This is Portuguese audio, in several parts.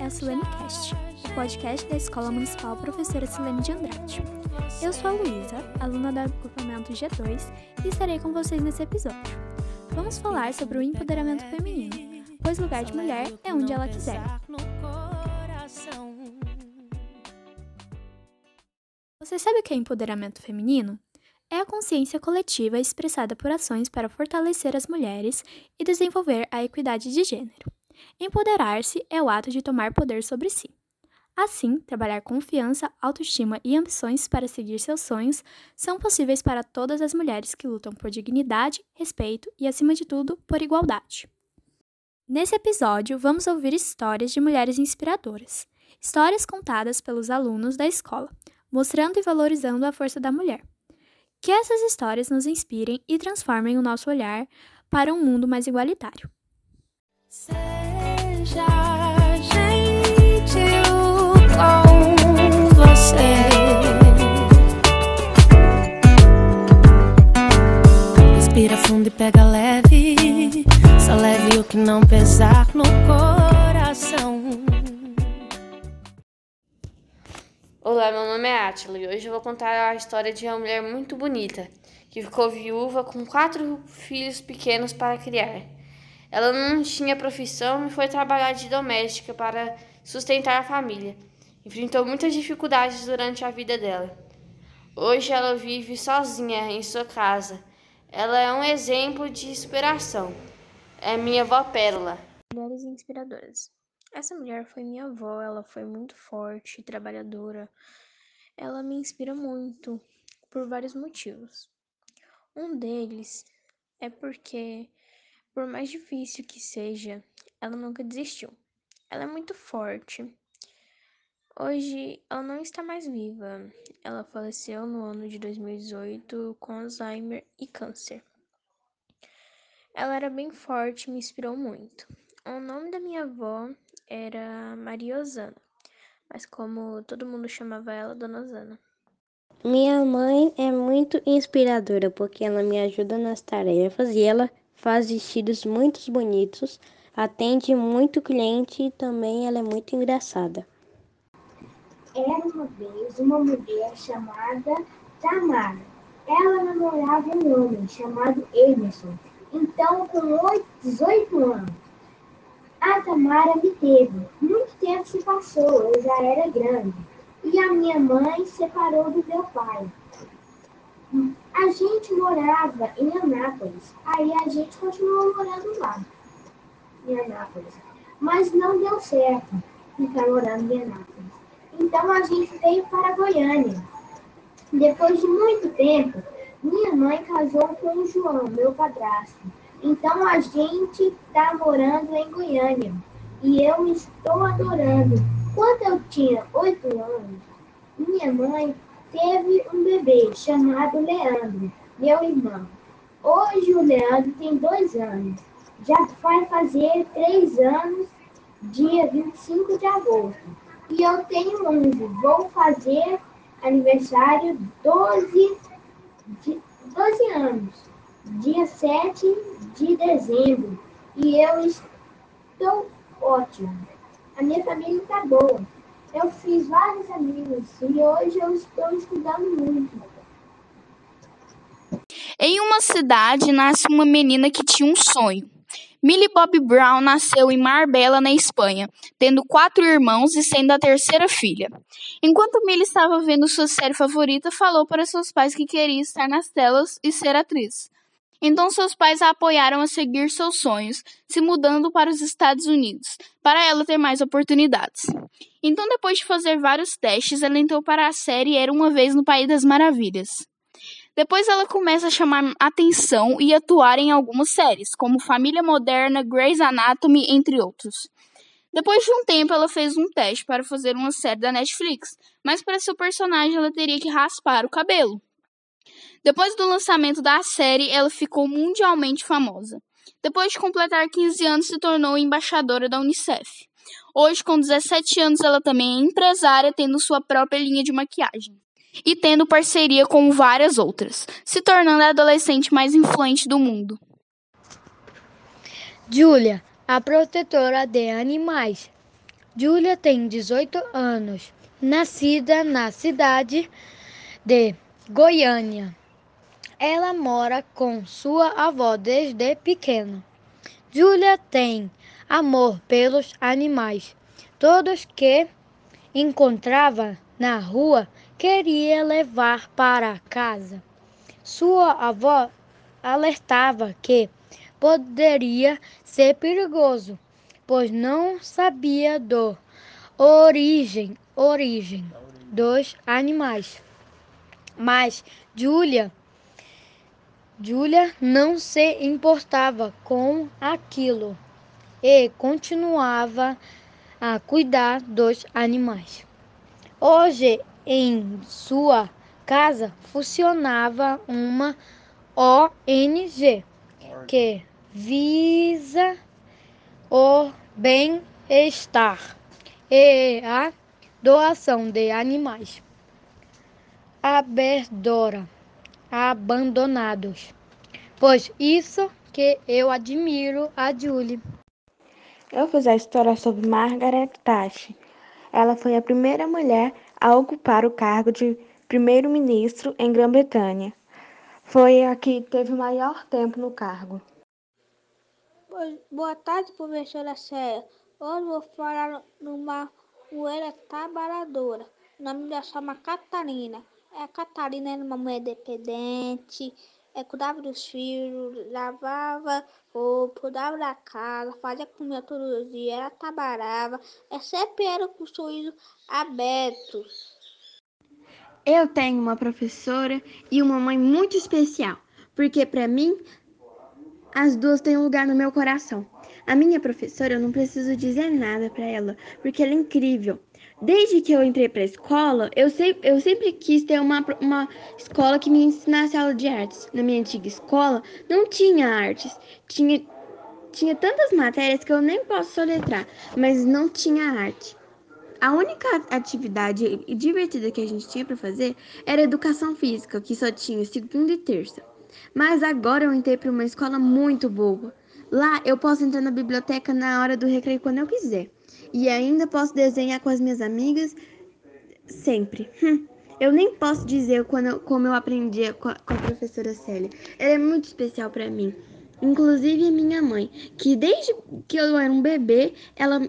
é a Silene Cast, o podcast da Escola Municipal Professora Silene de Andrade. Eu sou a Luísa, aluna do agrupamento G2, e estarei com vocês nesse episódio. Vamos falar sobre o empoderamento feminino, pois lugar de mulher é onde ela quiser. Você sabe o que é empoderamento feminino? É a consciência coletiva expressada por ações para fortalecer as mulheres e desenvolver a equidade de gênero. Empoderar-se é o ato de tomar poder sobre si. Assim, trabalhar confiança, autoestima e ambições para seguir seus sonhos são possíveis para todas as mulheres que lutam por dignidade, respeito e, acima de tudo, por igualdade. Nesse episódio, vamos ouvir histórias de mulheres inspiradoras, histórias contadas pelos alunos da escola, mostrando e valorizando a força da mulher. Que essas histórias nos inspirem e transformem o nosso olhar para um mundo mais igualitário. Seja Olá, meu nome é Atila e hoje eu vou contar a história de uma mulher muito bonita que ficou viúva com quatro filhos pequenos para criar. Ela não tinha profissão e foi trabalhar de doméstica para sustentar a família. Enfrentou muitas dificuldades durante a vida dela. Hoje ela vive sozinha em sua casa. Ela é um exemplo de inspiração. É minha avó Pérola. Mulheres inspiradoras. Essa mulher foi minha avó, ela foi muito forte, trabalhadora. Ela me inspira muito por vários motivos. Um deles é porque, por mais difícil que seja, ela nunca desistiu. Ela é muito forte. Hoje ela não está mais viva. Ela faleceu no ano de 2018 com Alzheimer e câncer. Ela era bem forte e me inspirou muito. O nome da minha avó era Maria Osana, mas como todo mundo chamava ela, Dona Osana. Minha mãe é muito inspiradora porque ela me ajuda nas tarefas e ela faz vestidos muito bonitos, atende muito cliente e também ela é muito engraçada. Era uma vez uma mulher chamada Tamara. Ela namorava um homem chamado Emerson. Então, com 18 anos, a Tamara me teve. Muito tempo se passou, eu já era grande. E a minha mãe separou do meu pai. A gente morava em Anápolis. Aí a gente continuou morando lá, em Anápolis. Mas não deu certo ficar morando em Anápolis. Então a gente veio para Goiânia. Depois de muito tempo, minha mãe casou com o João, meu padrasto. Então a gente está morando em Goiânia e eu estou adorando. Quando eu tinha oito anos, minha mãe teve um bebê chamado Leandro, meu irmão. Hoje o Leandro tem dois anos. Já vai fazer três anos, dia 25 de agosto. E eu tenho 11. Vou fazer aniversário 12, de, 12 anos dia 7 de dezembro, e eu estou ótimo. A minha família está boa. Eu fiz vários amigos e hoje eu estou estudando muito. Em uma cidade nasce uma menina que tinha um sonho. Millie Bob Brown nasceu em Marbella, na Espanha, tendo quatro irmãos e sendo a terceira filha. Enquanto Millie estava vendo sua série favorita, falou para seus pais que queria estar nas telas e ser atriz. Então seus pais a apoiaram a seguir seus sonhos, se mudando para os Estados Unidos, para ela ter mais oportunidades. Então, depois de fazer vários testes, ela entrou para a série Era uma Vez no País das Maravilhas. Depois ela começa a chamar atenção e atuar em algumas séries, como Família Moderna, Grey's Anatomy, entre outros. Depois de um tempo, ela fez um teste para fazer uma série da Netflix, mas para seu personagem ela teria que raspar o cabelo. Depois do lançamento da série, ela ficou mundialmente famosa. Depois de completar 15 anos, se tornou embaixadora da Unicef. Hoje, com 17 anos, ela também é empresária, tendo sua própria linha de maquiagem. E tendo parceria com várias outras, se tornando a adolescente mais influente do mundo. Julia, a protetora de animais. Júlia tem 18 anos, nascida na cidade de Goiânia. Ela mora com sua avó desde pequena. Júlia tem amor pelos animais. Todos que encontrava na rua queria levar para casa. Sua avó alertava que poderia ser perigoso, pois não sabia do origem, origem dos animais. Mas Júlia Júlia não se importava com aquilo e continuava a cuidar dos animais. Hoje, em sua casa, funcionava uma ONG que visa o bem-estar e a doação de animais aberdora abandonados. Pois isso que eu admiro a Julie. Eu fiz a história sobre Margaret Thatcher. Ela foi a primeira mulher a ocupar o cargo de primeiro-ministro em Grã-Bretanha. Foi a que teve maior tempo no cargo. Boa tarde, professora Célia. Hoje vou falar numa mulher trabalhadora. O nome dela chama Catarina. A Catarina era uma mulher dependente, é, cuidava dos filhos, lavava roupa, cuidava da casa, fazia comida todos os dias, ela trabalhava, é, sempre era com o sorriso aberto. Eu tenho uma professora e uma mãe muito especial, porque para mim as duas têm um lugar no meu coração. A minha professora, eu não preciso dizer nada para ela, porque ela é incrível. Desde que eu entrei para a escola, eu, sei, eu sempre quis ter uma, uma escola que me ensinasse aula de artes. Na minha antiga escola, não tinha artes. Tinha, tinha tantas matérias que eu nem posso soletrar, mas não tinha arte. A única atividade divertida que a gente tinha para fazer era educação física, que só tinha segunda e terça. Mas agora eu entrei para uma escola muito boa. Lá eu posso entrar na biblioteca na hora do recreio quando eu quiser. E ainda posso desenhar com as minhas amigas sempre. Hum, eu nem posso dizer quando, como eu aprendi com a, com a professora Célia. Ela é muito especial para mim. Inclusive a minha mãe, que desde que eu era um bebê, ela,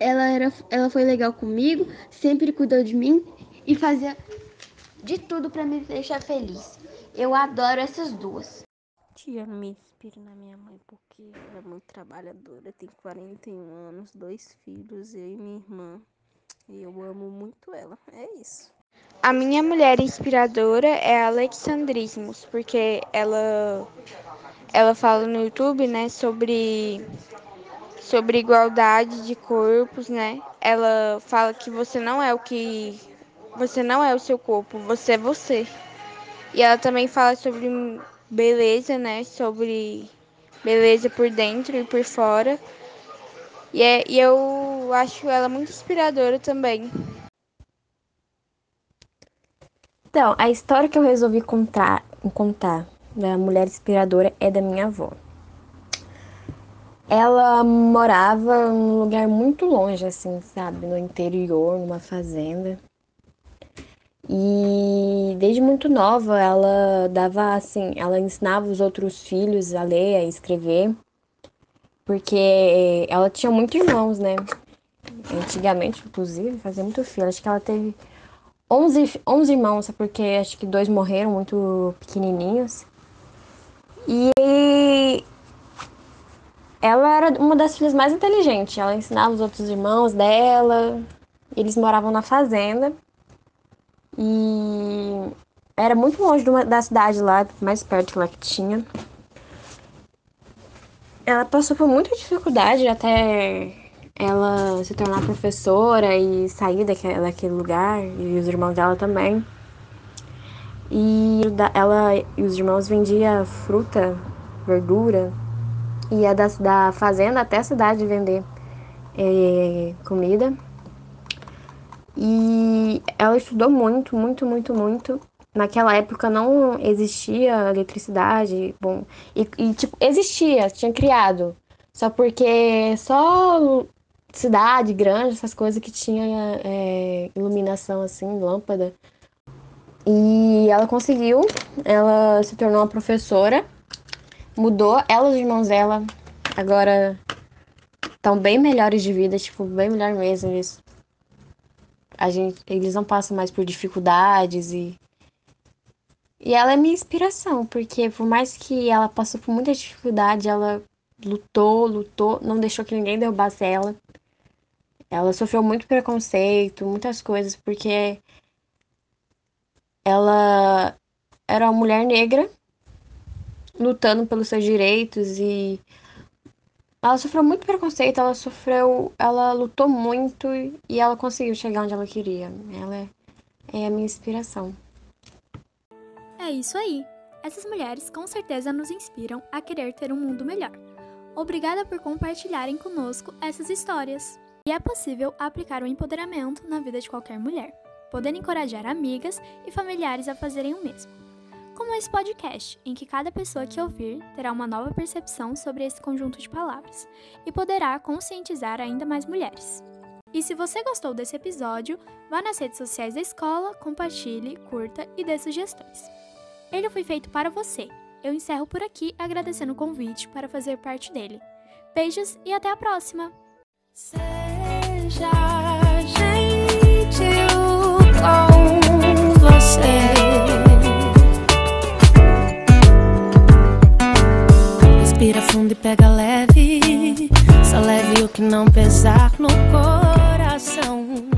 ela, era, ela foi legal comigo, sempre cuidou de mim e fazia de tudo para me deixar feliz. Eu adoro essas duas. Tia, me inspiro na minha mãe porque ela é muito trabalhadora, tem 41 anos, dois filhos, eu e minha irmã. E eu amo muito ela. É isso. A minha mulher inspiradora é a Alexandrismos, porque ela ela fala no YouTube, né, sobre sobre igualdade de corpos, né? Ela fala que você não é o que você não é o seu corpo, você é você. E ela também fala sobre beleza, né? Sobre beleza por dentro e por fora. E, é, e eu acho ela muito inspiradora também. Então, a história que eu resolvi contar, contar da mulher inspiradora é da minha avó. Ela morava num lugar muito longe, assim, sabe? No interior, numa fazenda. E desde muito nova ela dava assim, ela ensinava os outros filhos a ler, a escrever, porque ela tinha muitos irmãos, né? Antigamente, inclusive, fazia muito filho. Acho que ela teve 11, 11 irmãos, porque acho que dois morreram muito pequenininhos. E ela era uma das filhas mais inteligentes. Ela ensinava os outros irmãos dela. Eles moravam na fazenda. E era muito longe da cidade lá, mais perto lá que tinha. Ela passou por muita dificuldade até ela se tornar professora e sair daquele, daquele lugar, e os irmãos dela também. E ela e os irmãos vendiam fruta, verdura, ia da, da fazenda até a cidade vender é, comida. E ela estudou muito, muito, muito, muito. Naquela época não existia eletricidade, bom, e, e tipo, existia, tinha criado. Só porque só cidade grande, essas coisas que tinha é, iluminação assim, lâmpada. E ela conseguiu, ela se tornou uma professora, mudou, ela e os irmãos dela agora estão bem melhores de vida, tipo, bem melhor mesmo. Eles, a gente, eles não passam mais por dificuldades e. E ela é minha inspiração, porque por mais que ela passou por muita dificuldade, ela lutou, lutou, não deixou que ninguém derrubasse ela. Ela sofreu muito preconceito, muitas coisas, porque ela era uma mulher negra lutando pelos seus direitos e ela sofreu muito preconceito, ela sofreu, ela lutou muito e ela conseguiu chegar onde ela queria. Ela é, é a minha inspiração. É isso aí. Essas mulheres com certeza nos inspiram a querer ter um mundo melhor. Obrigada por compartilharem conosco essas histórias. E é possível aplicar o empoderamento na vida de qualquer mulher, podendo encorajar amigas e familiares a fazerem o mesmo como esse podcast, em que cada pessoa que ouvir terá uma nova percepção sobre esse conjunto de palavras e poderá conscientizar ainda mais mulheres. E se você gostou desse episódio, vá nas redes sociais da escola, compartilhe, curta e dê sugestões. Ele foi feito para você. Eu encerro por aqui agradecendo o convite para fazer parte dele. Beijos e até a próxima! Seja gentil, fundo e pega leve. Só leve o que não pesar no coração.